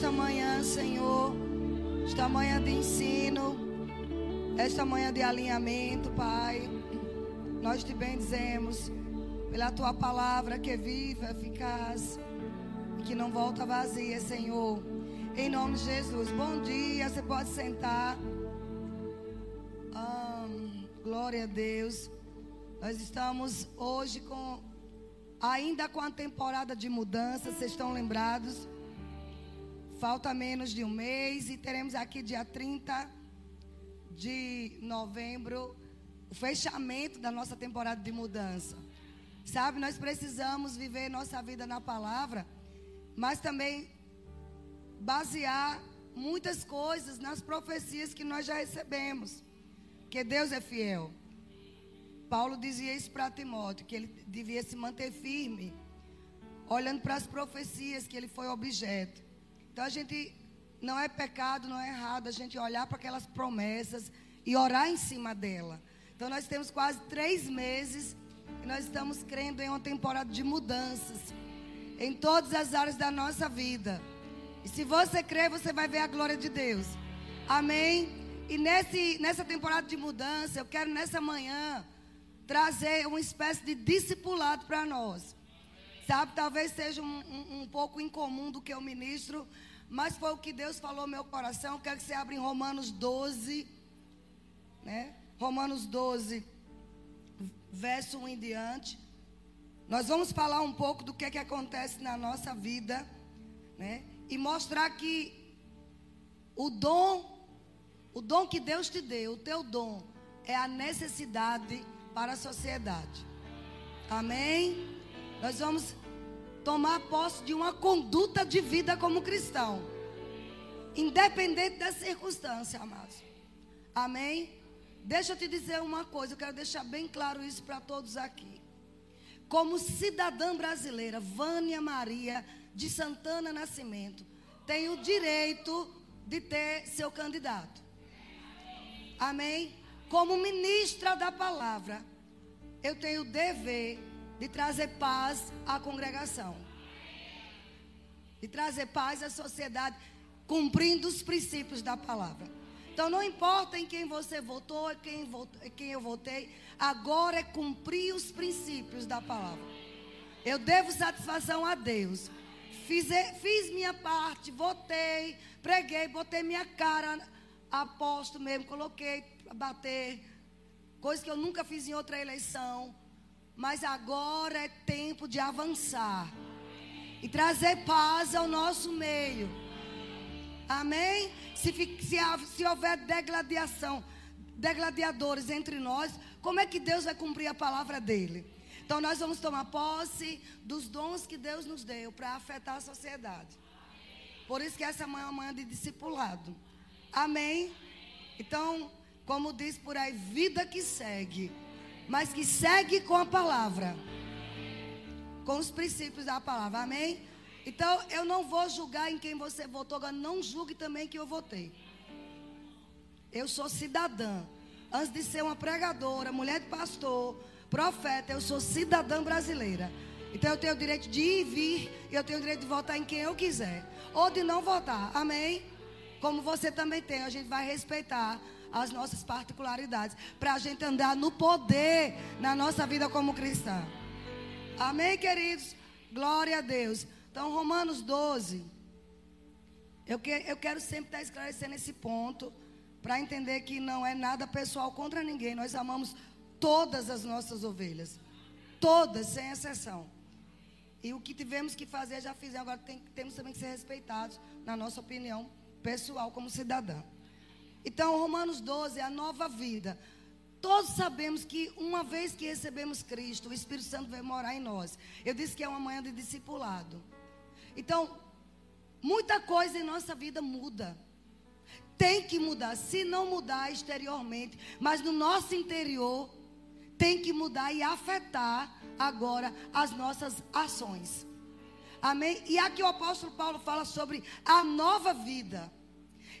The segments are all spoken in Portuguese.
esta manhã, Senhor, esta manhã de ensino, esta manhã de alinhamento, Pai. Nós te bendizemos pela tua palavra que é viva, eficaz e que não volta vazia, Senhor. Em nome de Jesus. Bom dia, você pode sentar. Ah, glória a Deus. Nós estamos hoje com ainda com a temporada de mudança, vocês estão lembrados? Falta menos de um mês e teremos aqui dia 30 de novembro o fechamento da nossa temporada de mudança. Sabe, nós precisamos viver nossa vida na palavra, mas também basear muitas coisas nas profecias que nós já recebemos. Que Deus é fiel. Paulo dizia isso para Timóteo, que ele devia se manter firme, olhando para as profecias que ele foi objeto. Então a gente não é pecado, não é errado a gente olhar para aquelas promessas e orar em cima dela. Então nós temos quase três meses e nós estamos crendo em uma temporada de mudanças em todas as áreas da nossa vida. E se você crer, você vai ver a glória de Deus. Amém? E nesse, nessa temporada de mudança, eu quero nessa manhã trazer uma espécie de discipulado para nós. Sabe, talvez seja um, um, um, pouco incomum do que eu ministro, mas foi o que Deus falou no meu coração. quero que você abra em Romanos 12, né? Romanos 12, verso 1 em diante. Nós vamos falar um pouco do que é que acontece na nossa vida, né? E mostrar que o dom, o dom que Deus te deu, o teu dom, é a necessidade para a sociedade. Amém? Nós vamos tomar posse de uma conduta de vida como cristão. Independente da circunstância, amados. Amém? Deixa eu te dizer uma coisa, eu quero deixar bem claro isso para todos aqui. Como cidadã brasileira, Vânia Maria de Santana Nascimento tem o direito de ter seu candidato. Amém? Como ministra da palavra, eu tenho o dever de trazer paz à congregação. De trazer paz à sociedade, cumprindo os princípios da palavra. Então não importa em quem você votou, quem, votou, quem eu votei, agora é cumprir os princípios da palavra. Eu devo satisfação a Deus. Fiz, fiz minha parte, votei, preguei, botei minha cara, aposto mesmo, coloquei bater, coisa que eu nunca fiz em outra eleição. Mas agora é tempo de avançar e trazer paz ao nosso meio. Amém? Se, se, se houver degladiação, degladiadores entre nós, como é que Deus vai cumprir a palavra dele? Então nós vamos tomar posse dos dons que Deus nos deu para afetar a sociedade. Por isso que essa manhã é uma manhã de discipulado. Amém? Então, como diz por aí, vida que segue, mas que segue com a palavra, com os princípios da palavra, amém? Então eu não vou julgar em quem você votou, agora não julgue também que eu votei. Eu sou cidadã. Antes de ser uma pregadora, mulher de pastor, profeta, eu sou cidadã brasileira. Então eu tenho o direito de ir e vir, e eu tenho o direito de votar em quem eu quiser, ou de não votar, amém? Como você também tem, a gente vai respeitar as nossas particularidades, para a gente andar no poder na nossa vida como cristã. Amém, queridos? Glória a Deus. Então, Romanos 12. Eu, que, eu quero sempre estar esclarecendo esse ponto, para entender que não é nada pessoal contra ninguém. Nós amamos todas as nossas ovelhas. Todas, sem exceção. E o que tivemos que fazer, já fizemos. Agora tem, temos também que ser respeitados, na nossa opinião pessoal, como cidadã. Então, Romanos 12 é a nova vida. Todos sabemos que uma vez que recebemos Cristo, o Espírito Santo vai morar em nós. Eu disse que é uma manhã de discipulado. Então, muita coisa em nossa vida muda. Tem que mudar. Se não mudar exteriormente, mas no nosso interior, tem que mudar e afetar agora as nossas ações. Amém? E aqui o apóstolo Paulo fala sobre a nova vida.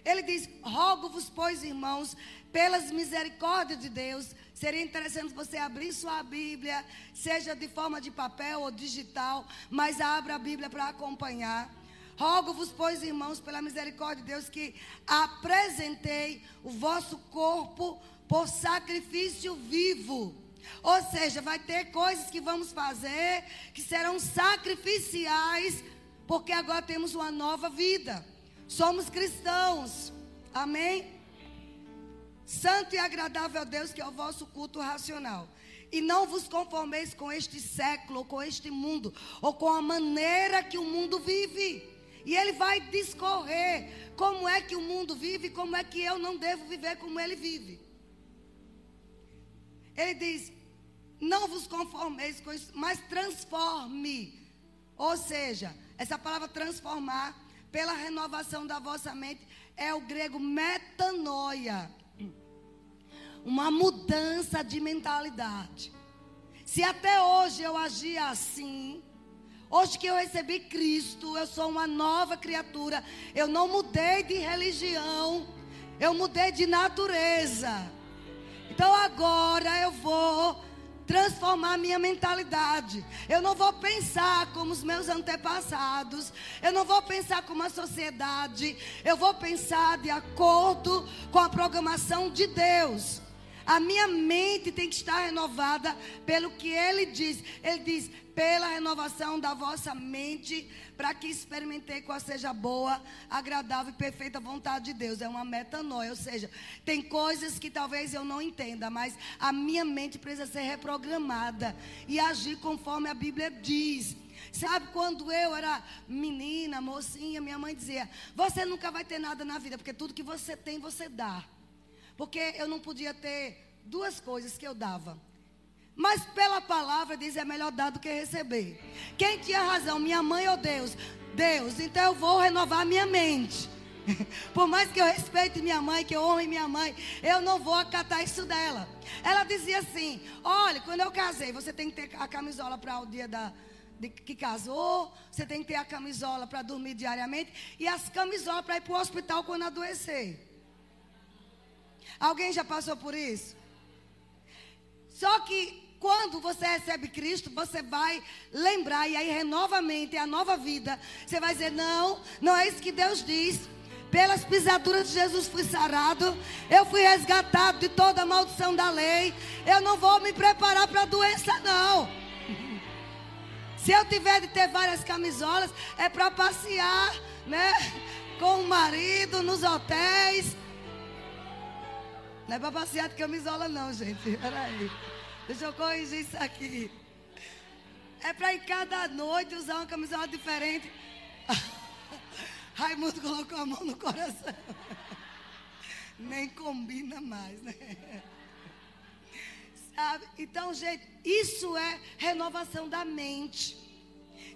Ele diz: Rogo-vos, pois, irmãos, pelas misericórdias de Deus. Seria interessante você abrir sua Bíblia, seja de forma de papel ou digital, mas abra a Bíblia para acompanhar. Rogo-vos, pois, irmãos, pela misericórdia de Deus, que apresentei o vosso corpo por sacrifício vivo. Ou seja, vai ter coisas que vamos fazer que serão sacrificiais, porque agora temos uma nova vida. Somos cristãos. Amém? Santo e agradável a Deus, que é o vosso culto racional. E não vos conformeis com este século, ou com este mundo, ou com a maneira que o mundo vive. E ele vai discorrer como é que o mundo vive, como é que eu não devo viver como ele vive. Ele diz: não vos conformeis com isso, mas transforme. Ou seja, essa palavra transformar, pela renovação da vossa mente, é o grego metanoia uma mudança de mentalidade. Se até hoje eu agia assim, hoje que eu recebi Cristo, eu sou uma nova criatura. Eu não mudei de religião, eu mudei de natureza. Então agora eu vou transformar minha mentalidade. Eu não vou pensar como os meus antepassados. Eu não vou pensar como a sociedade. Eu vou pensar de acordo com a programação de Deus. A minha mente tem que estar renovada pelo que ele diz. Ele diz: pela renovação da vossa mente, para que experimentei qual seja boa, agradável e perfeita vontade de Deus. É uma metanoia, ou seja, tem coisas que talvez eu não entenda, mas a minha mente precisa ser reprogramada e agir conforme a Bíblia diz. Sabe, quando eu era menina, mocinha, minha mãe dizia: Você nunca vai ter nada na vida, porque tudo que você tem, você dá. Porque eu não podia ter duas coisas que eu dava. Mas pela palavra diz é melhor dar do que receber. Quem tinha razão, minha mãe ou Deus? Deus. Então eu vou renovar minha mente. Por mais que eu respeite minha mãe, que eu honre minha mãe, eu não vou acatar isso dela. Ela dizia assim: olha, quando eu casei, você tem que ter a camisola para o dia da, de, que casou, você tem que ter a camisola para dormir diariamente e as camisolas para ir para o hospital quando adoecer. Alguém já passou por isso? Só que quando você recebe Cristo, você vai lembrar, e aí renovamente a nova vida. Você vai dizer: Não, não é isso que Deus diz. Pelas pisaduras de Jesus fui sarado. Eu fui resgatado de toda a maldição da lei. Eu não vou me preparar para a doença, não. Se eu tiver de ter várias camisolas, é para passear, né? Com o marido, nos hotéis, não é para passear de camisola, não, gente. Peraí. Deixa eu corrigir isso aqui. É para ir cada noite usar uma camisola diferente. Raimundo colocou a mão no coração. Nem combina mais, né? Sabe? Então, gente, isso é renovação da mente.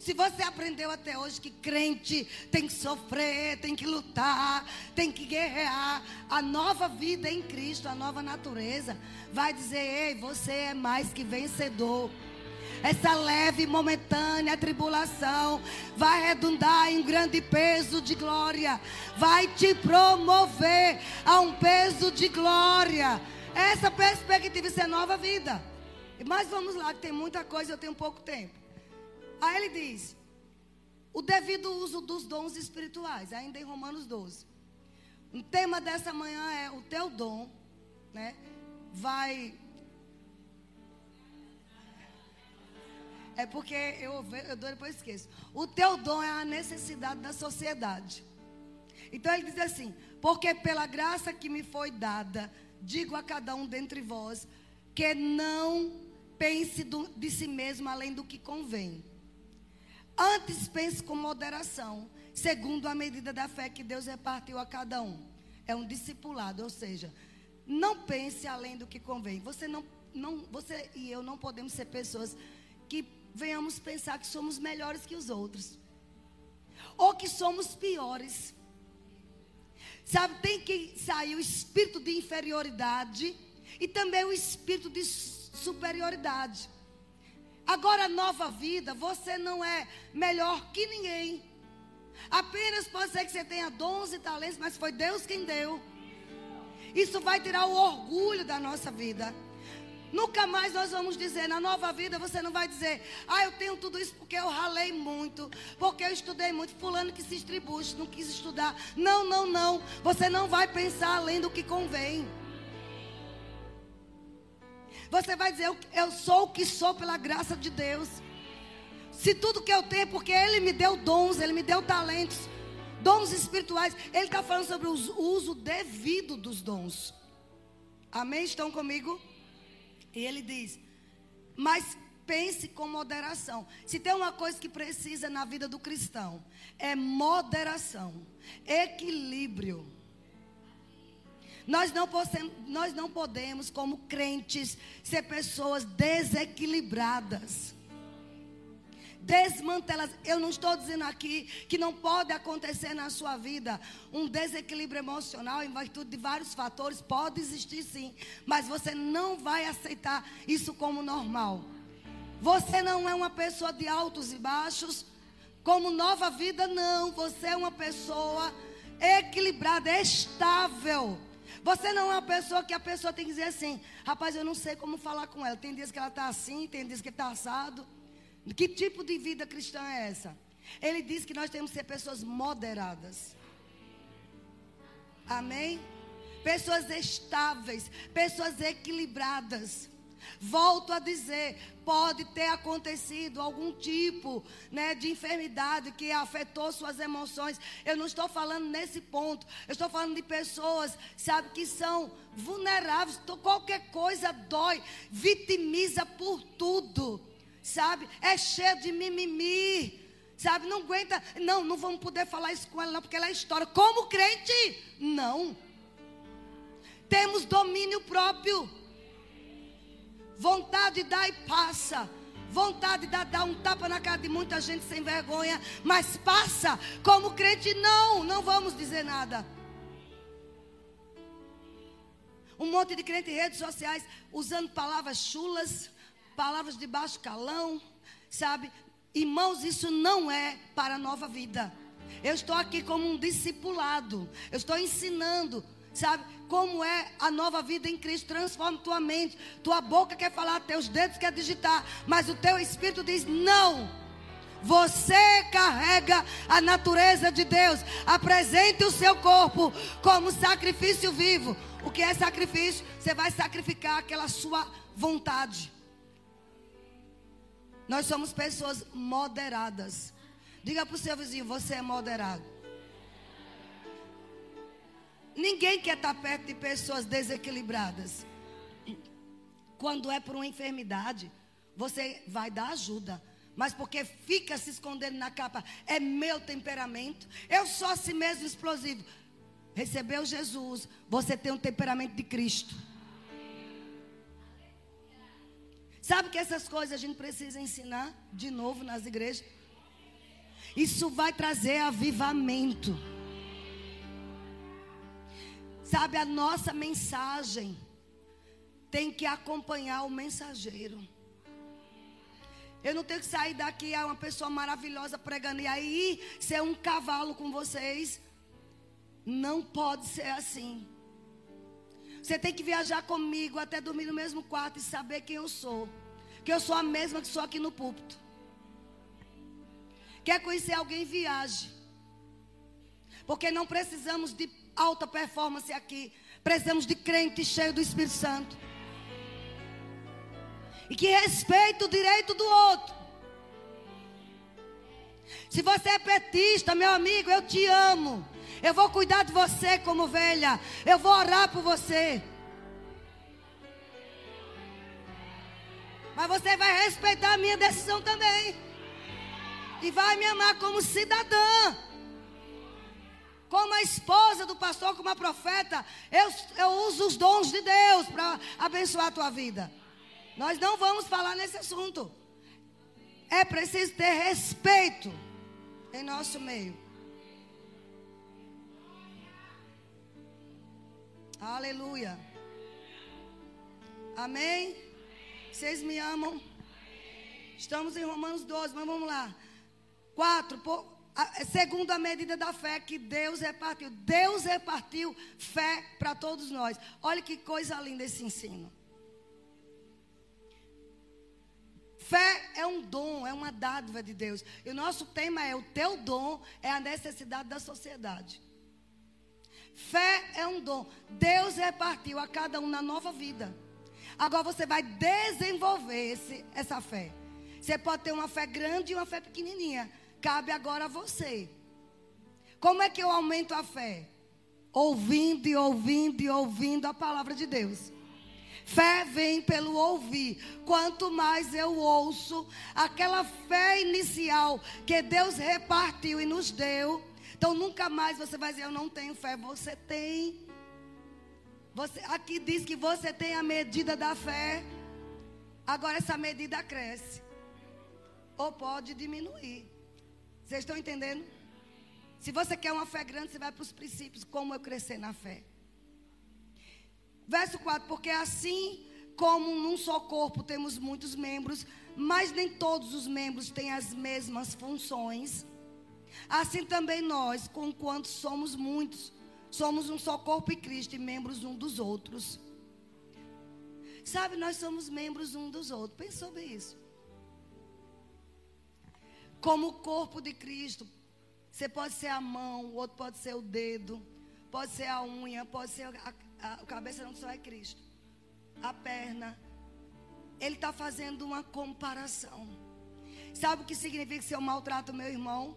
Se você aprendeu até hoje que crente tem que sofrer, tem que lutar, tem que guerrear, a nova vida em Cristo, a nova natureza, vai dizer: ei, você é mais que vencedor. Essa leve e momentânea tribulação vai redundar em grande peso de glória, vai te promover a um peso de glória. Essa perspectiva, isso é nova vida. Mas vamos lá, que tem muita coisa, eu tenho pouco tempo. Aí ele diz: o devido uso dos dons espirituais, ainda em Romanos 12. O tema dessa manhã é o teu dom, né? Vai. É porque eu, eu depois esqueço. O teu dom é a necessidade da sociedade. Então ele diz assim: porque pela graça que me foi dada, digo a cada um dentre vós que não pense do, de si mesmo além do que convém Antes pense com moderação, segundo a medida da fé que Deus repartiu a cada um. É um discipulado, ou seja, não pense além do que convém. Você não, não, você e eu não podemos ser pessoas que venhamos pensar que somos melhores que os outros, ou que somos piores. Sabe, tem que sair o espírito de inferioridade e também o espírito de superioridade. Agora, nova vida, você não é melhor que ninguém. Apenas pode ser que você tenha dons e talentos, mas foi Deus quem deu. Isso vai tirar o orgulho da nossa vida. Nunca mais nós vamos dizer, na nova vida você não vai dizer, ah, eu tenho tudo isso porque eu ralei muito, porque eu estudei muito. Fulano que se estribuche, não quis estudar. Não, não, não. Você não vai pensar além do que convém. Você vai dizer, eu sou o que sou pela graça de Deus. Se tudo que eu tenho porque Ele me deu dons, Ele me deu talentos, dons espirituais. Ele está falando sobre o uso devido dos dons. Amém? Estão comigo? E ele diz: Mas pense com moderação. Se tem uma coisa que precisa na vida do cristão, é moderação, equilíbrio. Nós não, podemos, nós não podemos, como crentes, ser pessoas desequilibradas desmantelas. Eu não estou dizendo aqui que não pode acontecer na sua vida um desequilíbrio emocional em virtude de vários fatores, pode existir sim, mas você não vai aceitar isso como normal. Você não é uma pessoa de altos e baixos, como nova vida não, você é uma pessoa equilibrada, estável. Você não é uma pessoa que a pessoa tem que dizer assim, rapaz, eu não sei como falar com ela. Tem dias que ela está assim, tem dias que está assado. Que tipo de vida cristã é essa? Ele diz que nós temos que ser pessoas moderadas. Amém? Pessoas estáveis, pessoas equilibradas. Volto a dizer, pode ter acontecido algum tipo né, de enfermidade que afetou suas emoções. Eu não estou falando nesse ponto. Eu estou falando de pessoas, sabe, que são vulneráveis. Qualquer coisa dói, vitimiza por tudo sabe? É cheio de mimimi, sabe? Não aguenta, não, não vamos poder falar isso com ela, não, porque ela é história. Como crente? Não. Temos domínio próprio. Vontade dá e passa. Vontade dá dar um tapa na cara de muita gente sem vergonha, mas passa. Como crente, não, não vamos dizer nada. Um monte de crente em redes sociais usando palavras chulas palavras de baixo calão, sabe? Irmãos, isso não é para a nova vida. Eu estou aqui como um discipulado. Eu estou ensinando, sabe? Como é a nova vida em Cristo. Transforma tua mente. Tua boca quer falar, teus dedos quer digitar. Mas o teu espírito diz: não. Você carrega a natureza de Deus. Apresente o seu corpo como sacrifício vivo. O que é sacrifício? Você vai sacrificar aquela sua vontade. Nós somos pessoas moderadas. Diga para o seu vizinho: você é moderado. Ninguém quer estar perto de pessoas desequilibradas. Quando é por uma enfermidade, você vai dar ajuda. Mas porque fica se escondendo na capa, é meu temperamento. Eu sou assim mesmo explosivo. Recebeu Jesus, você tem um temperamento de Cristo. Sabe que essas coisas a gente precisa ensinar de novo nas igrejas? Isso vai trazer avivamento. Sabe, a nossa mensagem tem que acompanhar o mensageiro. Eu não tenho que sair daqui a é uma pessoa maravilhosa pregando e aí ser um cavalo com vocês. Não pode ser assim. Você tem que viajar comigo até dormir no mesmo quarto e saber quem eu sou. Que eu sou a mesma que sou aqui no púlpito. Quer conhecer alguém? Viaje. Porque não precisamos de alta performance aqui. Precisamos de crente cheio do Espírito Santo. E que respeite o direito do outro. Se você é petista, meu amigo, eu te amo. Eu vou cuidar de você como velha. Eu vou orar por você. Mas você vai respeitar a minha decisão também. E vai me amar como cidadã. Como a esposa do pastor, como a profeta. Eu, eu uso os dons de Deus para abençoar a tua vida. Nós não vamos falar nesse assunto. É preciso ter respeito em nosso meio. Aleluia. Amém? Vocês me amam? Estamos em Romanos 12, mas vamos lá. 4. Segundo a medida da fé que Deus repartiu. Deus repartiu fé para todos nós. Olha que coisa linda esse ensino. Fé é um dom, é uma dádiva de Deus. E o nosso tema é: o teu dom é a necessidade da sociedade. Fé é um dom. Deus repartiu a cada um na nova vida. Agora você vai desenvolver esse, essa fé. Você pode ter uma fé grande e uma fé pequenininha. Cabe agora a você. Como é que eu aumento a fé? Ouvindo e ouvindo e ouvindo a palavra de Deus. Fé vem pelo ouvir. Quanto mais eu ouço aquela fé inicial que Deus repartiu e nos deu, então nunca mais você vai dizer eu não tenho fé. Você tem. Você, aqui diz que você tem a medida da fé. Agora essa medida cresce. Ou pode diminuir. Vocês estão entendendo? Se você quer uma fé grande, você vai para os princípios, como eu crescer na fé. Verso 4: Porque assim como num só corpo temos muitos membros, mas nem todos os membros têm as mesmas funções, assim também nós, conquanto somos muitos, somos um só corpo em Cristo e membros um dos outros. Sabe, nós somos membros um dos outros. Pensa sobre isso. Como o corpo de Cristo, você pode ser a mão, o outro pode ser o dedo, pode ser a unha, pode ser a, a, a cabeça não só é Cristo. A perna. Ele está fazendo uma comparação. Sabe o que significa se eu maltrato meu irmão?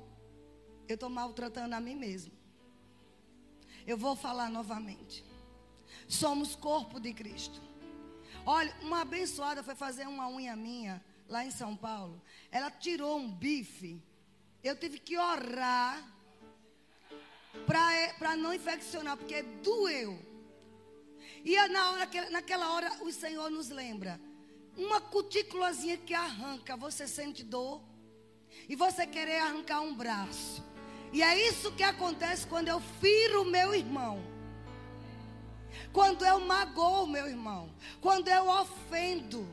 Eu estou maltratando a mim mesmo. Eu vou falar novamente. Somos corpo de Cristo. Olha, uma abençoada foi fazer uma unha minha lá em São Paulo. Ela tirou um bife. Eu tive que orar para não infeccionar, porque doeu. E é na hora, naquela hora o Senhor nos lembra. Uma cutículazinha que arranca, você sente dor. E você querer arrancar um braço. E é isso que acontece quando eu firo meu irmão. Quando eu magoo meu irmão. Quando eu ofendo.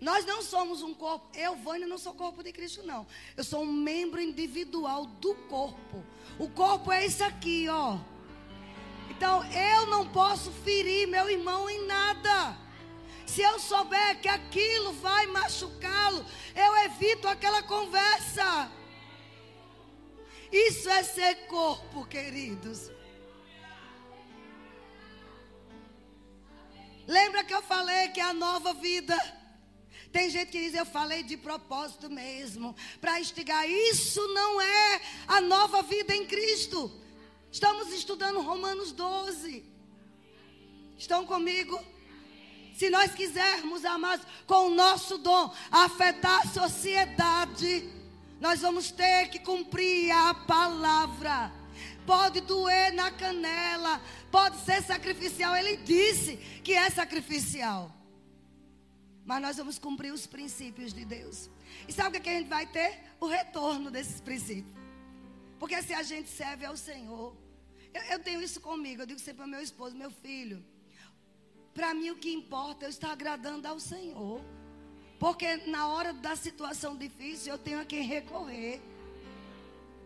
Nós não somos um corpo. Eu, Vânia, não sou corpo de Cristo, não. Eu sou um membro individual do corpo. O corpo é isso aqui, ó. Então, eu não posso ferir meu irmão em nada. Se eu souber que aquilo vai machucá-lo, eu evito aquela conversa. Isso é ser corpo, queridos. Lembra que eu falei que é a nova vida tem gente que diz, eu falei de propósito mesmo, para instigar. Isso não é a nova vida em Cristo. Estamos estudando Romanos 12. Estão comigo? Se nós quisermos, amados, com o nosso dom, afetar a sociedade, nós vamos ter que cumprir a palavra. Pode doer na canela, pode ser sacrificial. Ele disse que é sacrificial. Mas nós vamos cumprir os princípios de Deus. E sabe o que a gente vai ter? O retorno desses princípios. Porque se a gente serve ao Senhor. Eu, eu tenho isso comigo. Eu digo sempre ao meu esposo, meu filho. Para mim o que importa é eu estar agradando ao Senhor. Porque na hora da situação difícil eu tenho a quem recorrer.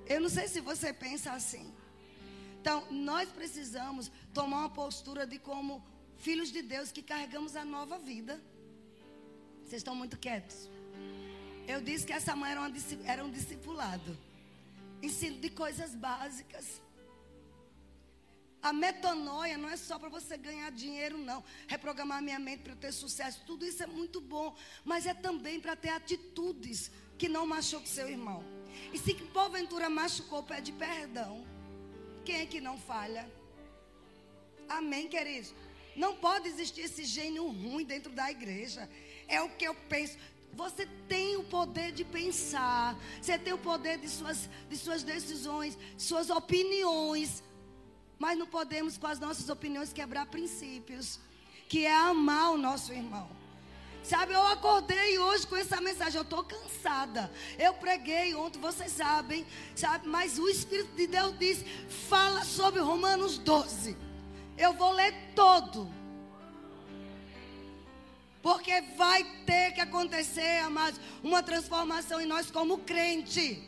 Eu não sei se você pensa assim. Então, nós precisamos tomar uma postura de como filhos de Deus que carregamos a nova vida. Vocês estão muito quietos. Eu disse que essa mãe era, uma, era um discipulado. Ensino de coisas básicas. A metanoia não é só para você ganhar dinheiro, não. Reprogramar minha mente para ter sucesso. Tudo isso é muito bom. Mas é também para ter atitudes que não machuquem seu irmão. E se porventura machucou, pede perdão. Quem é que não falha? Amém, queridos? Não pode existir esse gênio ruim dentro da igreja é o que eu penso. Você tem o poder de pensar, você tem o poder de suas, de suas decisões, suas opiniões. Mas não podemos, com as nossas opiniões, quebrar princípios, que é amar o nosso irmão. Sabe, eu acordei hoje com essa mensagem. Eu estou cansada. Eu preguei ontem, vocês sabem, sabe? Mas o Espírito de Deus diz: fala sobre Romanos 12. Eu vou ler todo. Porque vai ter que acontecer, amados, uma transformação em nós como crente.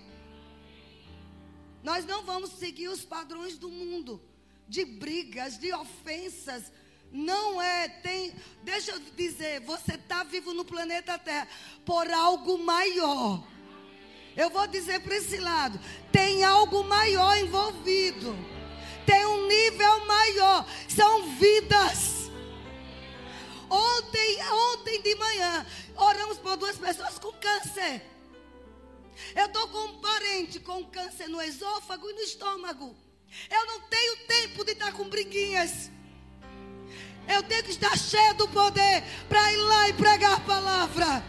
Nós não vamos seguir os padrões do mundo, de brigas, de ofensas. Não é, tem. Deixa eu dizer, você está vivo no planeta Terra por algo maior. Eu vou dizer para esse lado: tem algo maior envolvido. Tem um nível maior. São vidas. Ontem, ontem de manhã, oramos por duas pessoas com câncer. Eu estou com um parente com câncer no esôfago e no estômago. Eu não tenho tempo de estar com briguinhas. Eu tenho que estar cheio do poder para ir lá e pregar a palavra.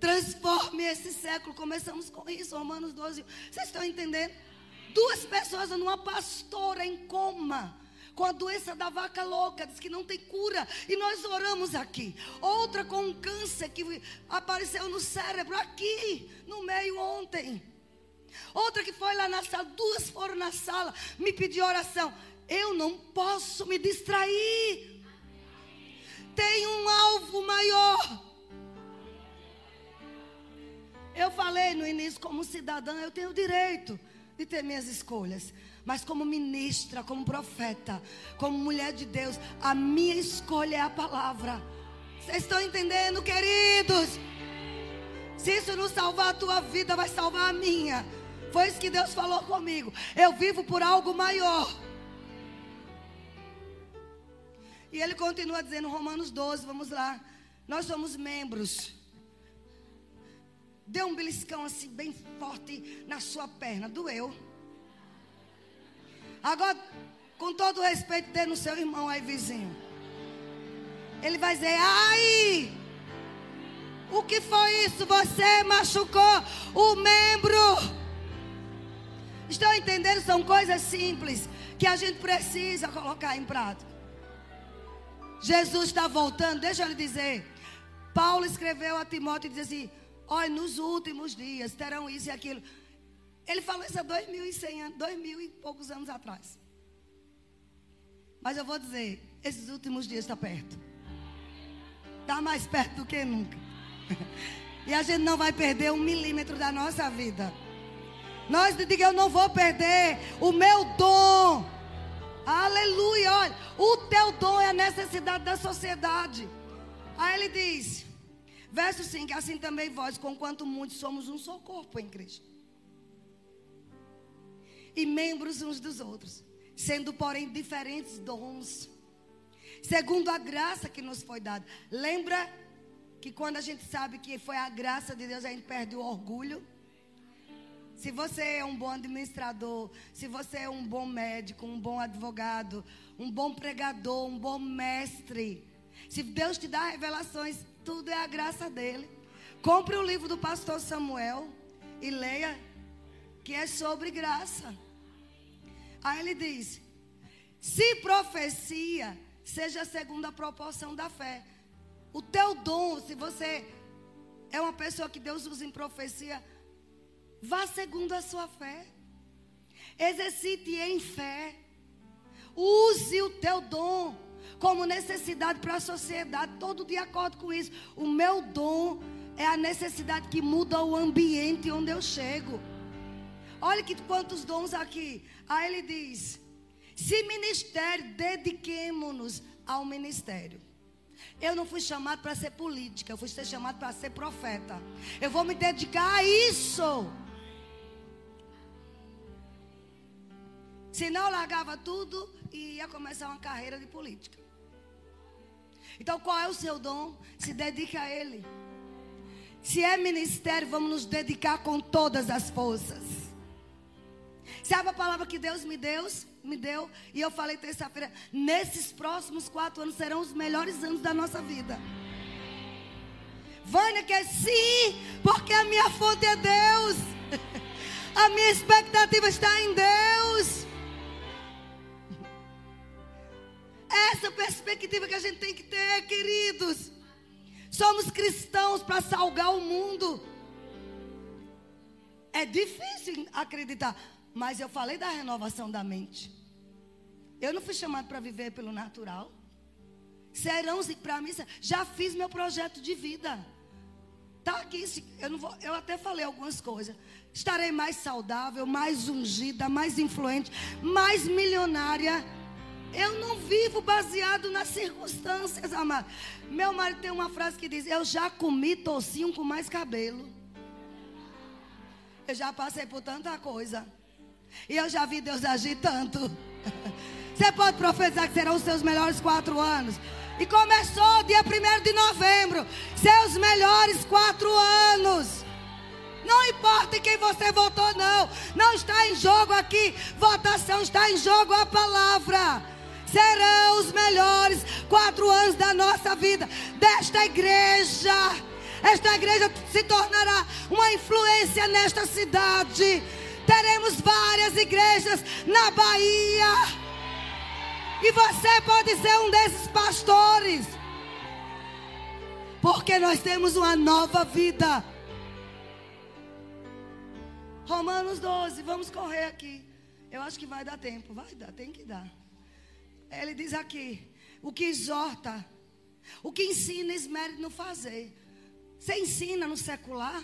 Transforme esse século. Começamos com isso, Romanos 12. Vocês estão entendendo? Duas pessoas numa pastora em coma. Com a doença da vaca louca, diz que não tem cura. E nós oramos aqui. Outra com um câncer que apareceu no cérebro, aqui, no meio ontem. Outra que foi lá na sala, duas foram na sala, me pediu oração. Eu não posso me distrair. Tem um alvo maior. Eu falei no início, como cidadã, eu tenho o direito de ter minhas escolhas. Mas como ministra, como profeta, como mulher de Deus, a minha escolha é a palavra. Vocês estão entendendo, queridos? Se isso não salvar a tua vida, vai salvar a minha. Foi isso que Deus falou comigo. Eu vivo por algo maior. E ele continua dizendo, Romanos 12, vamos lá. Nós somos membros Deu um beliscão assim, bem forte na sua perna. Doeu. Agora, com todo respeito, dê no seu irmão aí, vizinho. Ele vai dizer: ai! O que foi isso? Você machucou o membro. Estão entendendo? São coisas simples que a gente precisa colocar em prática. Jesus está voltando, deixa eu lhe dizer. Paulo escreveu a Timóteo e diz assim: Olha, nos últimos dias terão isso e aquilo. Ele falou isso há dois mil e cem anos, dois mil e poucos anos atrás. Mas eu vou dizer, esses últimos dias está perto. Está mais perto do que nunca. E a gente não vai perder um milímetro da nossa vida. Nós diga, eu não vou perder o meu dom. Aleluia, olha, o teu dom é a necessidade da sociedade. Aí ele diz: Verso 5: Assim também vós, conquanto muitos, somos um só corpo em Cristo. E membros uns dos outros, sendo, porém, diferentes dons, segundo a graça que nos foi dada. Lembra que quando a gente sabe que foi a graça de Deus, a gente perde o orgulho. Se você é um bom administrador, se você é um bom médico, um bom advogado, um bom pregador, um bom mestre, se Deus te dá revelações, tudo é a graça dele. Compre o livro do pastor Samuel e leia, que é sobre graça. Aí ele diz: se profecia, seja segundo a proporção da fé. O teu dom, se você é uma pessoa que Deus usa em profecia, vá segundo a sua fé. Exercite em fé. Use o teu dom como necessidade para a sociedade, todo de acordo com isso. O meu dom é a necessidade que muda o ambiente onde eu chego. Olha que quantos dons aqui. Aí ele diz: se ministério, dediquemo-nos ao ministério. Eu não fui chamado para ser política, eu fui ser chamado para ser profeta. Eu vou me dedicar a isso. Senão eu largava tudo e ia começar uma carreira de política. Então, qual é o seu dom? Se dedique a ele. Se é ministério, vamos nos dedicar com todas as forças. Sabe a palavra que Deus me deu? Me deu e eu falei terça-feira. Nesses próximos quatro anos serão os melhores anos da nossa vida. Vânia quer sim, porque a minha fonte é Deus. A minha expectativa está em Deus. Essa perspectiva que a gente tem que ter, queridos. Somos cristãos para salgar o mundo. É difícil acreditar, mas eu falei da renovação da mente. Eu não fui chamado para viver pelo natural. Serão para mim, já fiz meu projeto de vida. Tá aqui, eu, não vou, eu até falei algumas coisas. Estarei mais saudável, mais ungida, mais influente, mais milionária. Eu não vivo baseado nas circunstâncias, amado. Meu marido tem uma frase que diz: Eu já comi tocinho com mais cabelo. Eu já passei por tanta coisa. E eu já vi Deus agir tanto. Você pode profetizar que serão os seus melhores quatro anos. E começou dia 1 de novembro. Seus melhores quatro anos. Não importa em quem você votou, não. Não está em jogo aqui. Votação está em jogo a palavra. Serão os melhores quatro anos da nossa vida, desta igreja. Esta igreja se tornará uma influência nesta cidade. Teremos várias igrejas na Bahia. E você pode ser um desses pastores. Porque nós temos uma nova vida. Romanos 12, vamos correr aqui. Eu acho que vai dar tempo. Vai dar, tem que dar. Ele diz aqui: o que exorta, o que ensina, esmere no fazer. Você ensina no secular,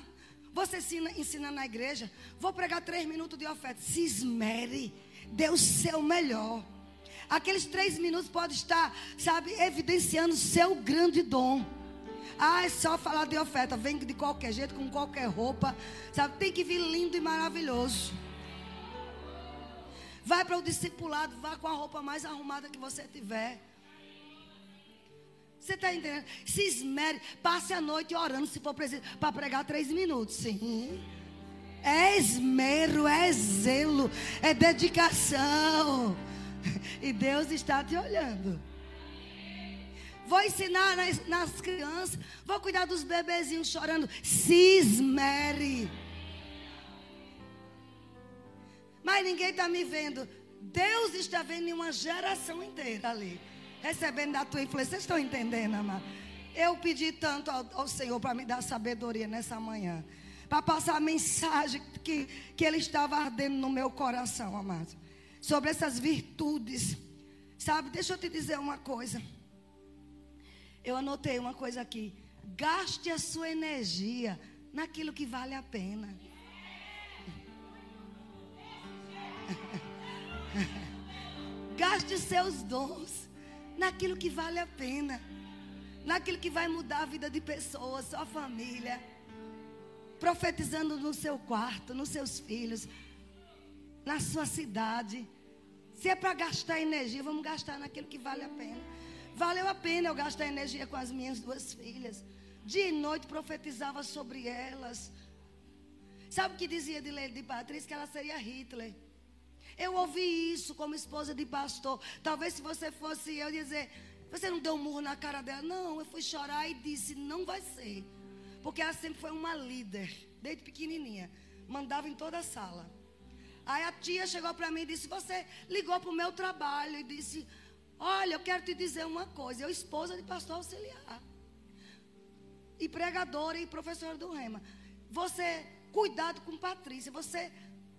você ensina, ensina na igreja. Vou pregar três minutos de oferta. Se esmere, dê o seu melhor. Aqueles três minutos pode estar, sabe, evidenciando seu grande dom. Ah, é só falar de oferta. Vem de qualquer jeito, com qualquer roupa. Sabe, tem que vir lindo e maravilhoso. Vai para o discipulado, vá com a roupa mais arrumada que você tiver. Você está entendendo? Se esmere, passe a noite orando, se for preciso, para pregar três minutos. Sim. É esmero, é zelo, é dedicação. E Deus está te olhando. Vou ensinar nas, nas crianças. Vou cuidar dos bebezinhos chorando. Se esmere. Mas ninguém está me vendo. Deus está vendo uma geração inteira ali. Recebendo da tua influência. Vocês estão entendendo, amado? Eu pedi tanto ao, ao Senhor para me dar sabedoria nessa manhã. Para passar a mensagem que, que Ele estava ardendo no meu coração, amado sobre essas virtudes. Sabe, deixa eu te dizer uma coisa. Eu anotei uma coisa aqui. Gaste a sua energia naquilo que vale a pena. Gaste seus dons naquilo que vale a pena. Naquilo que vai mudar a vida de pessoas, sua família. Profetizando no seu quarto, nos seus filhos, na sua cidade. Se é para gastar energia, vamos gastar naquilo que vale a pena. Valeu a pena eu gastar energia com as minhas duas filhas. Dia e noite profetizava sobre elas. Sabe o que dizia de de Patrícia? Que ela seria Hitler. Eu ouvi isso como esposa de pastor. Talvez se você fosse eu dizer, você não deu um murro na cara dela. Não, eu fui chorar e disse, não vai ser. Porque ela sempre foi uma líder, desde pequenininha. Mandava em toda a sala. Aí a tia chegou para mim e disse: Você ligou para o meu trabalho e disse: Olha, eu quero te dizer uma coisa. Eu, esposa de pastor auxiliar, e pregadora e professora do Rema. Você, cuidado com Patrícia. Você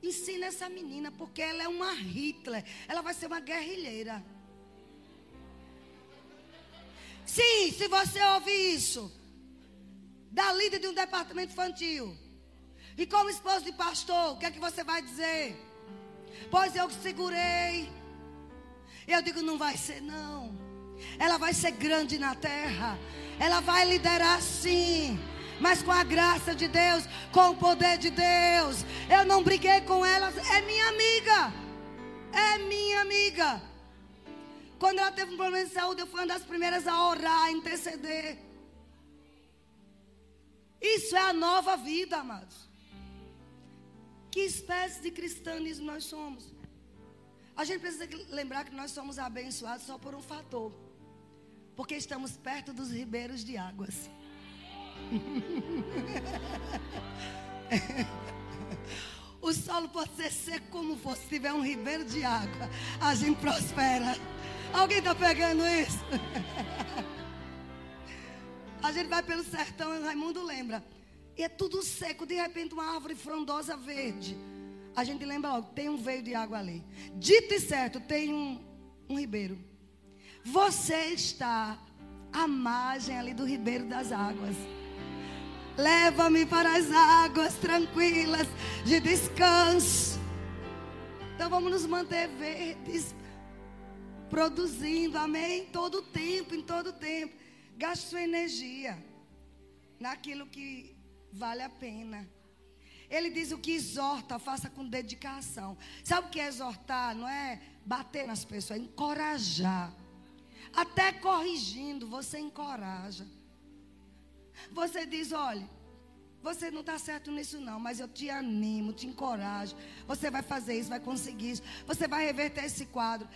ensina essa menina, porque ela é uma Hitler. Ela vai ser uma guerrilheira. Sim, se você ouvir isso, da líder de um departamento infantil. E como esposo de pastor, o que é que você vai dizer? Pois eu segurei. Eu digo, não vai ser não. Ela vai ser grande na terra. Ela vai liderar sim. Mas com a graça de Deus, com o poder de Deus. Eu não briguei com ela. É minha amiga. É minha amiga. Quando ela teve um problema de saúde, eu fui uma das primeiras a orar, a interceder. Isso é a nova vida, amados. Que espécie de cristianismo nós somos? A gente precisa lembrar que nós somos abençoados só por um fator. Porque estamos perto dos ribeiros de águas. O solo pode ser seco como for. Se tiver um ribeiro de água, a gente prospera. Alguém está pegando isso? a gente vai pelo sertão e Raimundo lembra. E é tudo seco, de repente uma árvore frondosa verde. A gente lembra tem um veio de água ali. Dito e certo, tem um, um ribeiro. Você está à margem ali do ribeiro das águas. Leva-me para as águas tranquilas de descanso. Então vamos nos manter verdes, produzindo, amém? Todo tempo, em todo tempo. Gaste sua energia naquilo que vale a pena. Ele diz o que exorta, faça com dedicação. Sabe o que é exortar? Não é bater nas pessoas, é encorajar. Até corrigindo, você encoraja. Você diz: olha, você não está certo nisso, não, mas eu te animo, te encorajo. Você vai fazer isso, vai conseguir isso. Você vai reverter esse quadro.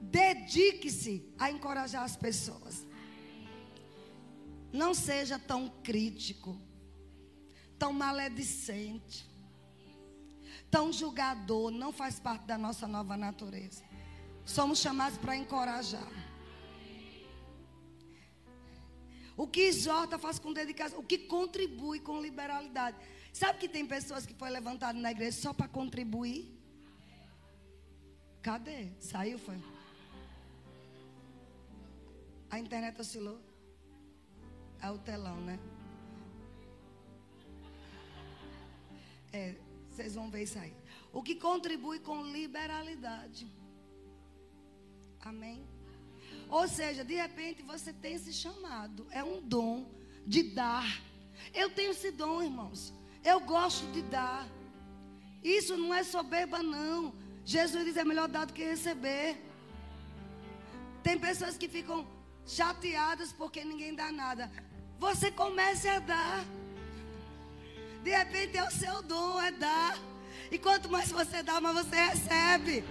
Dedique-se a encorajar as pessoas. Não seja tão crítico, tão maledicente, tão julgador. Não faz parte da nossa nova natureza. Somos chamados para encorajar. O que exorta faz com dedicação. O que contribui com liberalidade. Sabe que tem pessoas que foi levantadas na igreja só para contribuir? Cadê? Saiu, foi? A internet oscilou? É o telão, né? É, vocês vão ver isso aí. O que contribui com liberalidade. Amém? Ou seja, de repente você tem esse chamado. É um dom de dar. Eu tenho esse dom, irmãos. Eu gosto de dar. Isso não é soberba, não. Jesus diz: é melhor dar do que receber. Tem pessoas que ficam chateadas porque ninguém dá nada. Você comece a dar. De repente é o seu dom, é dar. E quanto mais você dá, mais você recebe.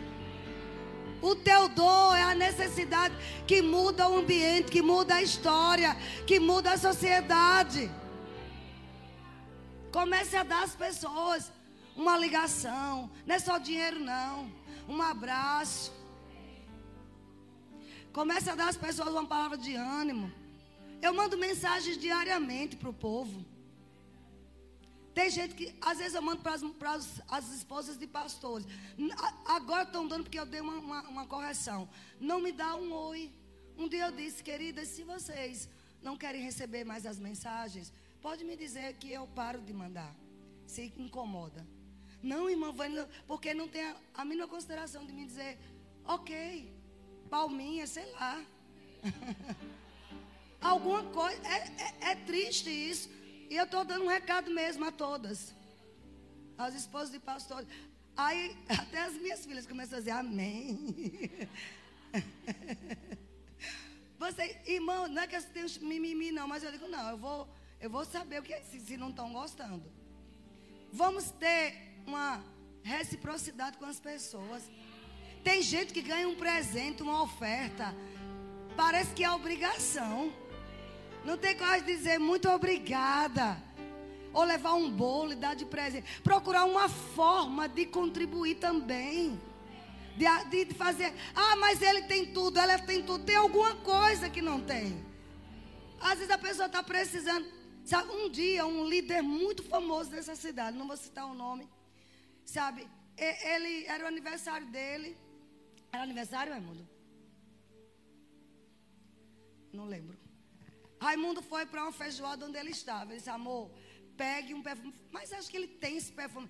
O teu dom é a necessidade que muda o ambiente, que muda a história, que muda a sociedade. Comece a dar às pessoas uma ligação. Não é só dinheiro, não. Um abraço. Comece a dar às pessoas uma palavra de ânimo. Eu mando mensagens diariamente para o povo. Tem gente que, às vezes, eu mando para as, as esposas de pastores. Agora estão dando porque eu dei uma, uma, uma, correção. Não me dá um oi. Um dia eu disse, queridas, se vocês não querem receber mais as mensagens, pode me dizer que eu paro de mandar. Se incomoda. Não, irmã, porque não tem a, a mínima consideração de me dizer, ok, palminha, sei lá. Alguma coisa. É, é, é triste isso. E eu estou dando um recado mesmo a todas. As esposas de pastores. Aí até as minhas filhas começam a dizer amém. Você, irmão, não é que eu tenho mimimi, não, mas eu digo, não, eu vou, eu vou saber o que é, se, se não estão gostando. Vamos ter uma reciprocidade com as pessoas. Tem gente que ganha um presente, uma oferta. Parece que é obrigação. Não tem coragem de dizer muito obrigada. Ou levar um bolo e dar de presente. Procurar uma forma de contribuir também. De, de fazer. Ah, mas ele tem tudo, ela tem tudo. Tem alguma coisa que não tem. Às vezes a pessoa está precisando. Sabe, um dia, um líder muito famoso dessa cidade, não vou citar o nome. Sabe, ele era o aniversário dele. Era aniversário, Raimundo? Não lembro. Raimundo foi para uma feijoada onde ele estava. Ele disse, amor, pegue um perfume. Mas acho que ele tem esse perfume.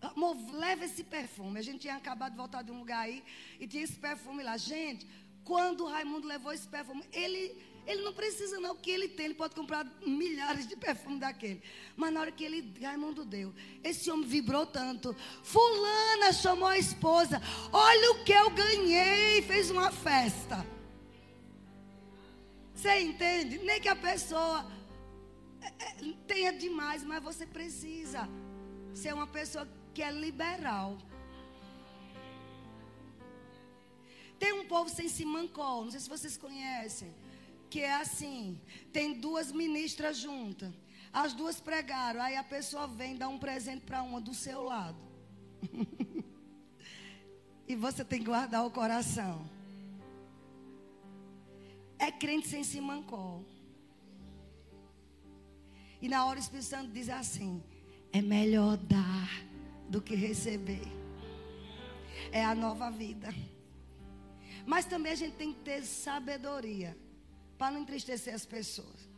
Amor, leva esse perfume. A gente tinha acabado de voltar de um lugar aí e tinha esse perfume lá. Gente, quando o Raimundo levou esse perfume, ele, ele não precisa não, o que ele tem, ele pode comprar milhares de perfumes daquele. Mas na hora que ele, Raimundo deu, esse homem vibrou tanto. Fulana chamou a esposa, olha o que eu ganhei, fez uma festa. Você entende? Nem que a pessoa é, é, tenha demais, mas você precisa ser uma pessoa que é liberal. Tem um povo sem simancol, não sei se vocês conhecem, que é assim: tem duas ministras juntas, as duas pregaram, aí a pessoa vem dar um presente para uma do seu lado. e você tem que guardar o coração. É crente sem simancol. E na hora o Espírito Santo diz assim: é melhor dar do que receber. É a nova vida. Mas também a gente tem que ter sabedoria para não entristecer as pessoas.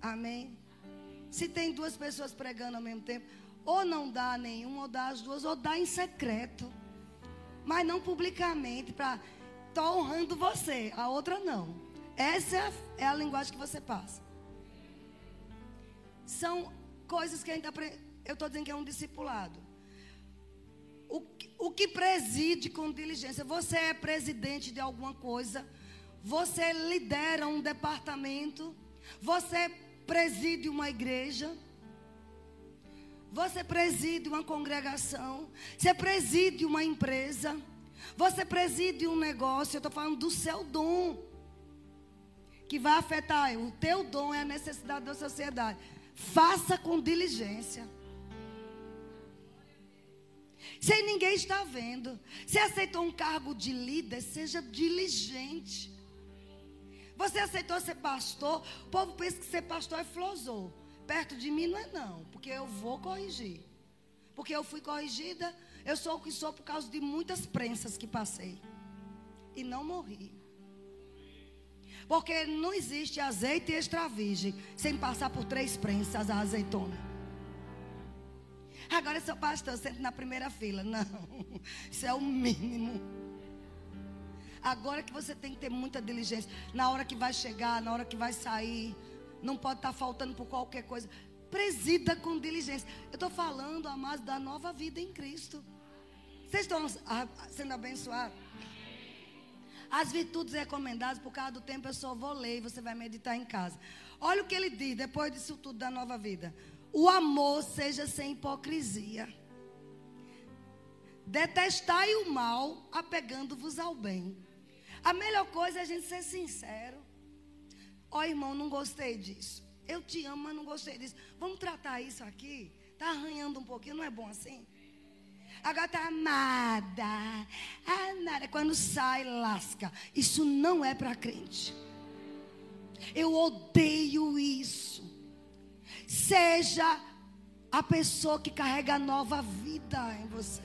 Amém? Se tem duas pessoas pregando ao mesmo tempo, ou não dá nenhuma, ou dá as duas, ou dá em secreto. Mas não publicamente, para estou honrando você, a outra não. Essa é a, linguagem que você passa. São coisas que a gente aprende. Eu estou dizendo que é um discipulado. O, o que preside com diligência? Você é presidente de alguma coisa, você lidera um departamento, você preside uma igreja, você preside uma congregação, você preside uma empresa, você preside um negócio. Eu estou falando do seu dom, que vai afetar. O teu dom é a necessidade da sociedade. Faça com diligência. Sem ninguém estar vendo. Se aceitou um cargo de líder, seja diligente. Você aceitou ser pastor, o povo pensa que ser pastor é flosou. Perto de mim não é não, porque eu vou corrigir. Porque eu fui corrigida, eu sou o que sou por causa de muitas prensas que passei. E não morri. Porque não existe azeite extra virgem sem passar por três prensas a azeitona. Agora eu sou pastor, sento na primeira fila. Não, isso é o mínimo. Agora que você tem que ter muita diligência. Na hora que vai chegar, na hora que vai sair. Não pode estar faltando por qualquer coisa. Presida com diligência. Eu estou falando, amados, da nova vida em Cristo. Vocês estão sendo abençoados? As virtudes recomendadas, por causa do tempo, eu só vou ler e você vai meditar em casa. Olha o que ele diz depois disso tudo da nova vida. O amor seja sem hipocrisia. Detestai o mal, apegando-vos ao bem. A melhor coisa é a gente ser sincero. Ó oh, irmão, não gostei disso. Eu te amo, mas não gostei disso. Vamos tratar isso aqui? Está arranhando um pouquinho, não é bom assim? Agora está amada. Amada. Quando sai, lasca. Isso não é para crente. Eu odeio isso. Seja a pessoa que carrega nova vida em você.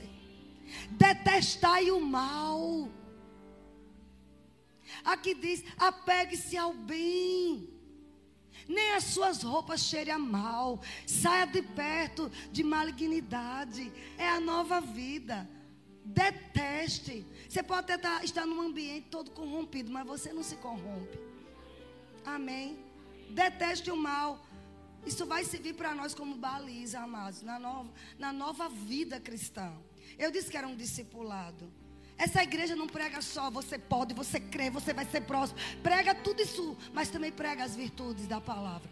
Detestai o mal. Aqui diz: apegue-se ao bem. Nem as suas roupas cheirem a mal. Saia de perto de malignidade. É a nova vida. Deteste. Você pode até estar num ambiente todo corrompido, mas você não se corrompe. Amém. Deteste o mal. Isso vai servir para nós como baliza, amados, na nova, na nova vida cristã. Eu disse que era um discipulado. Essa igreja não prega só você pode, você crê, você vai ser próximo. Prega tudo isso, mas também prega as virtudes da palavra.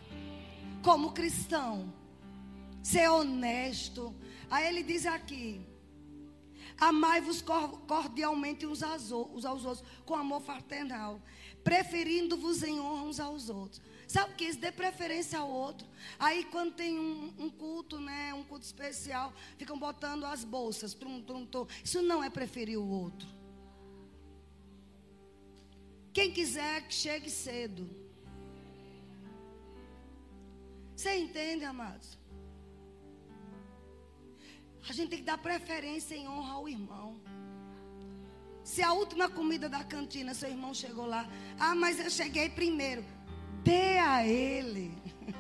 Como cristão, ser honesto. Aí ele diz aqui: Amai-vos cordialmente uns aos outros, com amor fraternal, preferindo-vos em honra uns aos outros. Sabe o que? Isso dê preferência ao outro. Aí quando tem um, um, culto, né? Um culto especial, ficam botando as bolsas. Tum, tum, tum. Isso não é preferir o outro. Quem quiser que chegue cedo. Você entende, amados? A gente tem que dar preferência em honra ao irmão. Se a última comida da cantina, seu irmão chegou lá, ah, mas eu cheguei primeiro. Dê a Ele.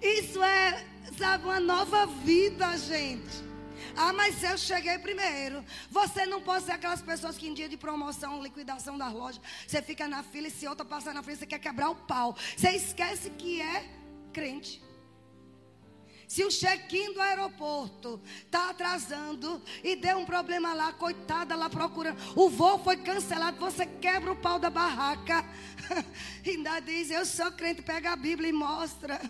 Isso é, sabe, uma nova vida, gente. Ah, mas eu cheguei primeiro. Você não pode ser aquelas pessoas que em dia de promoção, liquidação das lojas, você fica na fila e se outra passa na frente, você quer quebrar o pau. Você esquece que é crente. Se o check-in do aeroporto está atrasando e deu um problema lá, coitada lá procurando, o voo foi cancelado, você quebra o pau da barraca. Ainda diz, eu sou crente, pega a Bíblia e mostra.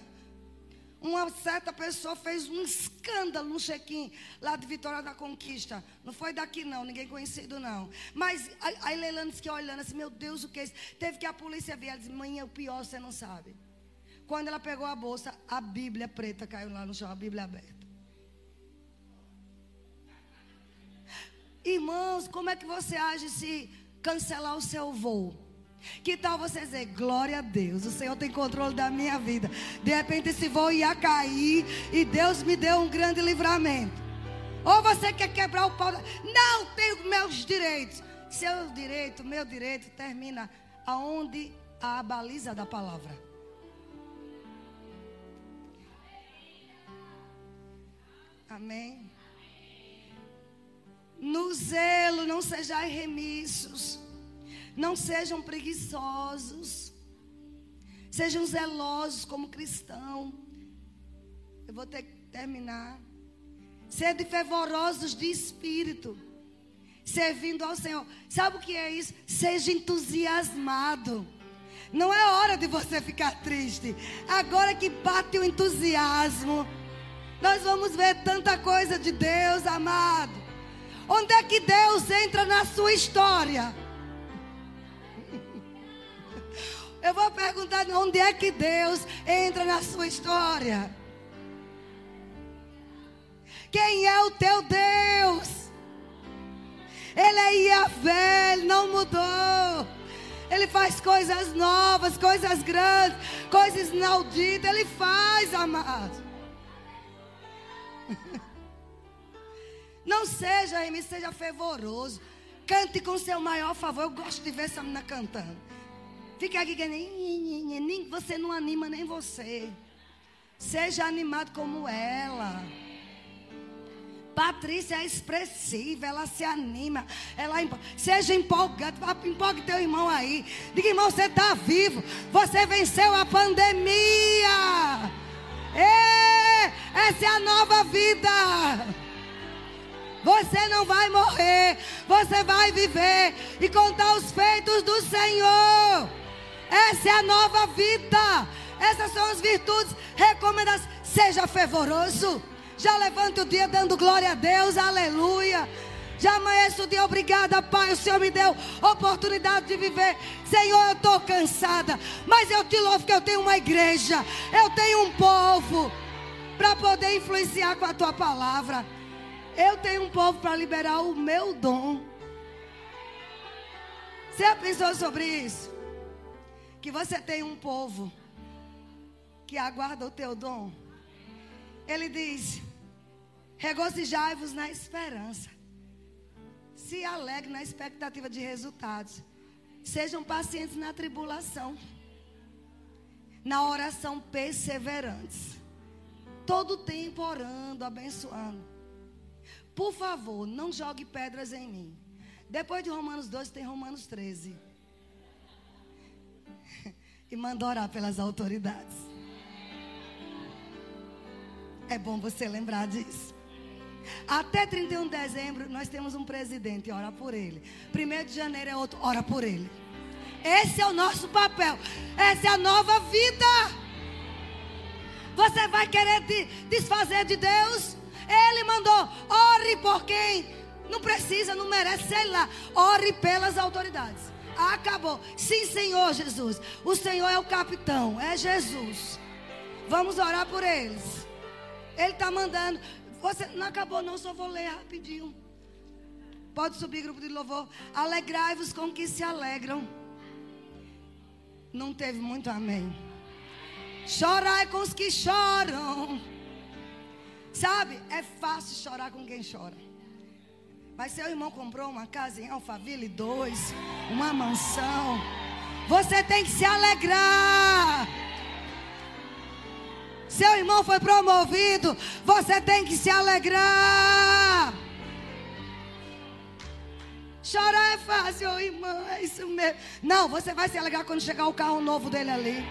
Uma certa pessoa fez um escândalo no check-in lá de Vitória da Conquista. Não foi daqui não, ninguém conhecido não. Mas a, a Leilane disse que olhando assim, meu Deus, o que é isso? Teve que a polícia vir. Ela disse, mãe, é o pior, você não sabe. Quando ela pegou a bolsa, a Bíblia preta caiu lá no chão, a Bíblia aberta. Irmãos, como é que você age se cancelar o seu voo? Que tal você dizer, glória a Deus, o Senhor tem controle da minha vida. De repente esse voo ia cair e Deus me deu um grande livramento. Ou você quer quebrar o pau? Não tenho meus direitos. Seu direito, meu direito termina aonde a baliza da palavra. Amém. No zelo, não sejais remissos. Não sejam preguiçosos. Sejam zelosos como cristão. Eu vou ter que terminar. Sede fervorosos de espírito. Servindo ao Senhor. Sabe o que é isso? Seja entusiasmado. Não é hora de você ficar triste. Agora que bate o entusiasmo. Nós vamos ver tanta coisa de Deus, amado. Onde é que Deus entra na sua história? Eu vou perguntar onde é que Deus entra na sua história. Quem é o teu Deus? Ele é Iavé, ele não mudou. Ele faz coisas novas, coisas grandes, coisas inauditas. Ele faz, amado. Não seja, Amy, seja fervoroso. Cante com seu maior favor. Eu gosto de ver essa menina cantando. Fica aqui que nem você não anima nem você. Seja animado como ela. Patrícia é expressiva, ela se anima, ela seja empolgado, empolgue teu irmão aí. Diga, irmão, você está vivo, você venceu a pandemia. Ei, essa é a nova vida. Você não vai morrer, você vai viver e contar os feitos do Senhor. Essa é a nova vida. Essas são as virtudes recomendadas. Seja fervoroso. Já levante o dia dando glória a Deus. Aleluia. Já amanheço o dia, obrigada, Pai. O Senhor me deu oportunidade de viver. Senhor, eu estou cansada. Mas eu te louvo que eu tenho uma igreja. Eu tenho um povo para poder influenciar com a tua palavra. Eu tenho um povo para liberar o meu dom. Você já pensou sobre isso? Que você tem um povo que aguarda o teu dom. Ele diz: regozijai-vos na esperança. Se alegre na expectativa de resultados. Sejam pacientes na tribulação. Na oração perseverantes. Todo tempo orando, abençoando. Por favor, não jogue pedras em mim. Depois de Romanos 12, tem Romanos 13. e manda orar pelas autoridades. É bom você lembrar disso. Até 31 de dezembro, nós temos um presidente, ora por ele. 1 de janeiro é outro, ora por ele. Esse é o nosso papel. Essa é a nova vida. Você vai querer desfazer de Deus? Ele mandou, ore por quem não precisa, não merece, sei lá. Ore pelas autoridades. Acabou. Sim, Senhor Jesus. O Senhor é o capitão, é Jesus. Vamos orar por eles. Ele está mandando. Você não acabou, não, só vou ler rapidinho. Pode subir, grupo de louvor. Alegrai-vos com que se alegram. Não teve muito amém. Chorai com os que choram. Sabe, é fácil chorar com quem chora. Mas seu irmão comprou uma casa em Alphaville 2, uma mansão. Você tem que se alegrar. Seu irmão foi promovido, você tem que se alegrar. Chorar é fácil, irmão, é isso mesmo. Não, você vai se alegrar quando chegar o carro novo dele ali.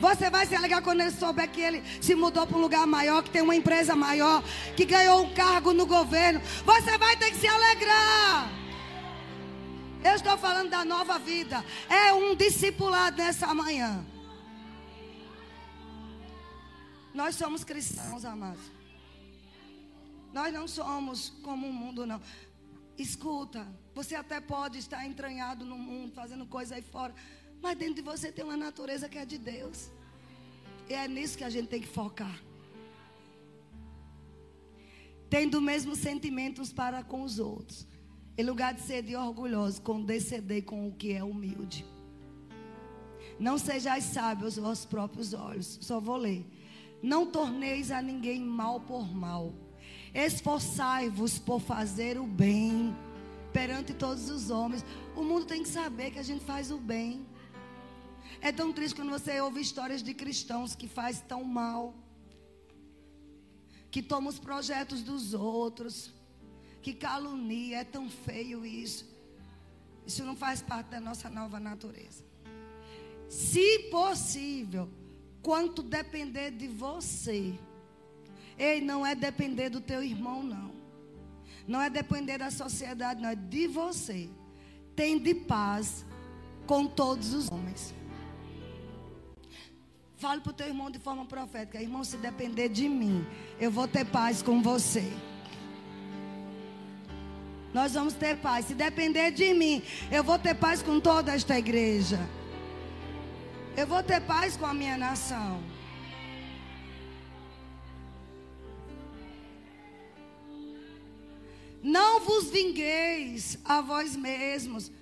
Você vai se alegrar quando ele souber que ele se mudou para um lugar maior, que tem uma empresa maior, que ganhou um cargo no governo. Você vai ter que se alegrar. Eu estou falando da nova vida. É um discipulado nessa manhã. Nós somos cristãos, amados. Nós não somos como o mundo, não. Escuta, você até pode estar entranhado no mundo, fazendo coisa aí fora. Mas dentro de você tem uma natureza que é de Deus. E é nisso que a gente tem que focar. Tendo mesmo sentimentos para com os outros. Em lugar de ser de orgulhoso, condescender com o que é humilde. Não sejais sábios aos vossos próprios olhos. Só vou ler. Não torneis a ninguém mal por mal. Esforçai-vos por fazer o bem perante todos os homens. O mundo tem que saber que a gente faz o bem. É tão triste quando você ouve histórias de cristãos que faz tão mal. que toma os projetos dos outros, que calunia, é tão feio isso. Isso não faz parte da nossa nova natureza. Se possível, quanto depender de você. Ei, não é depender do teu irmão, não. Não é depender da sociedade, não. É de você. Tem de paz com todos os homens. Fale para o teu irmão de forma profética: irmão, se depender de mim, eu vou ter paz com você. Nós vamos ter paz. Se depender de mim, eu vou ter paz com toda esta igreja. Eu vou ter paz com a minha nação. Não vos vingueis a vós mesmos,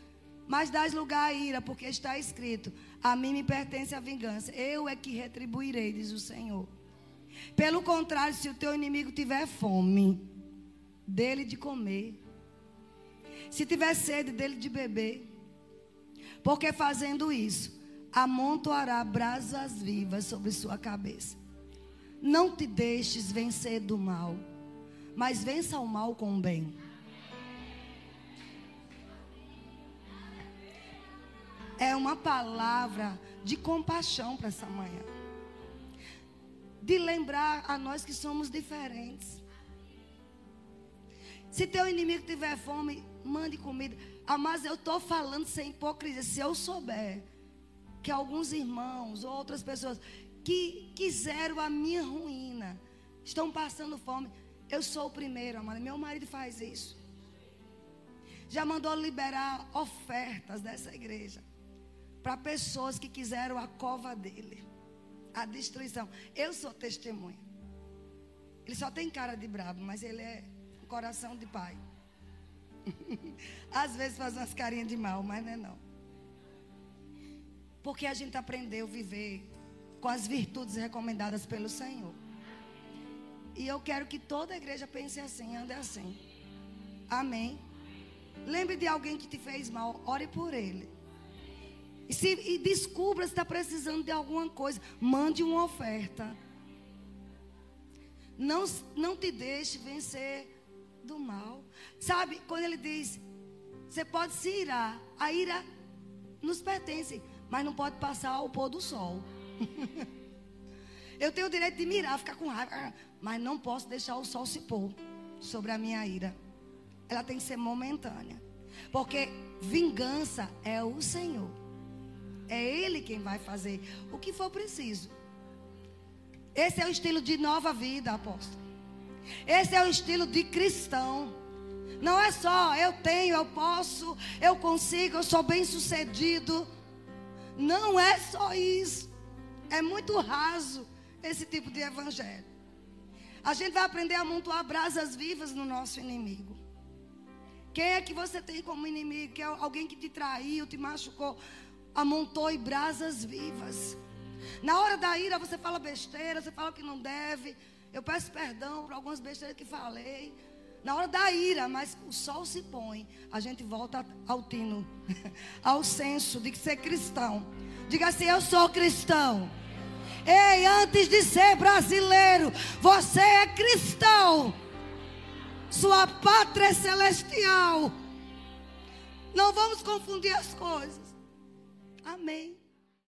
mas dais lugar à ira, porque está escrito: A mim me pertence a vingança, eu é que retribuirei, diz o Senhor. Pelo contrário, se o teu inimigo tiver fome, dele de comer. Se tiver sede, dele de beber. Porque fazendo isso, amontoará brasas vivas sobre sua cabeça. Não te deixes vencer do mal, mas vença o mal com o bem. É uma palavra de compaixão para essa manhã. De lembrar a nós que somos diferentes. Se teu inimigo tiver fome, mande comida. Ah, mas eu estou falando sem hipocrisia. Se eu souber que alguns irmãos ou outras pessoas que quiseram a minha ruína estão passando fome, eu sou o primeiro, amada. Meu marido faz isso. Já mandou liberar ofertas dessa igreja para pessoas que quiseram a cova dele, a destruição. Eu sou testemunha. Ele só tem cara de brabo, mas ele é coração de pai. Às vezes faz umas carinhas de mal, mas não é não. Porque a gente aprendeu a viver com as virtudes recomendadas pelo Senhor. E eu quero que toda a igreja pense assim, ande assim. Amém. Lembre de alguém que te fez mal, ore por ele. E, se, e descubra se está precisando de alguma coisa, mande uma oferta. Não, não te deixe vencer do mal. Sabe, quando ele diz, você pode se irar, a ira nos pertence, mas não pode passar ao pôr do sol. Eu tenho o direito de mirar, ficar com raiva, mas não posso deixar o sol se pôr sobre a minha ira. Ela tem que ser momentânea. Porque vingança é o Senhor. É Ele quem vai fazer o que for preciso. Esse é o estilo de nova vida, apóstolo. Esse é o estilo de cristão. Não é só eu tenho, eu posso, eu consigo, eu sou bem sucedido. Não é só isso. É muito raso esse tipo de evangelho. A gente vai aprender a amontoar brasas vivas no nosso inimigo. Quem é que você tem como inimigo? Que é alguém que te traiu, te machucou. Amontoe brasas vivas. Na hora da ira você fala besteira, você fala que não deve. Eu peço perdão por algumas besteiras que falei. Na hora da ira, mas o sol se põe, a gente volta ao tino, ao senso de ser cristão. Diga assim: Eu sou cristão. Ei, antes de ser brasileiro, você é cristão. Sua pátria é celestial. Não vamos confundir as coisas. Amém.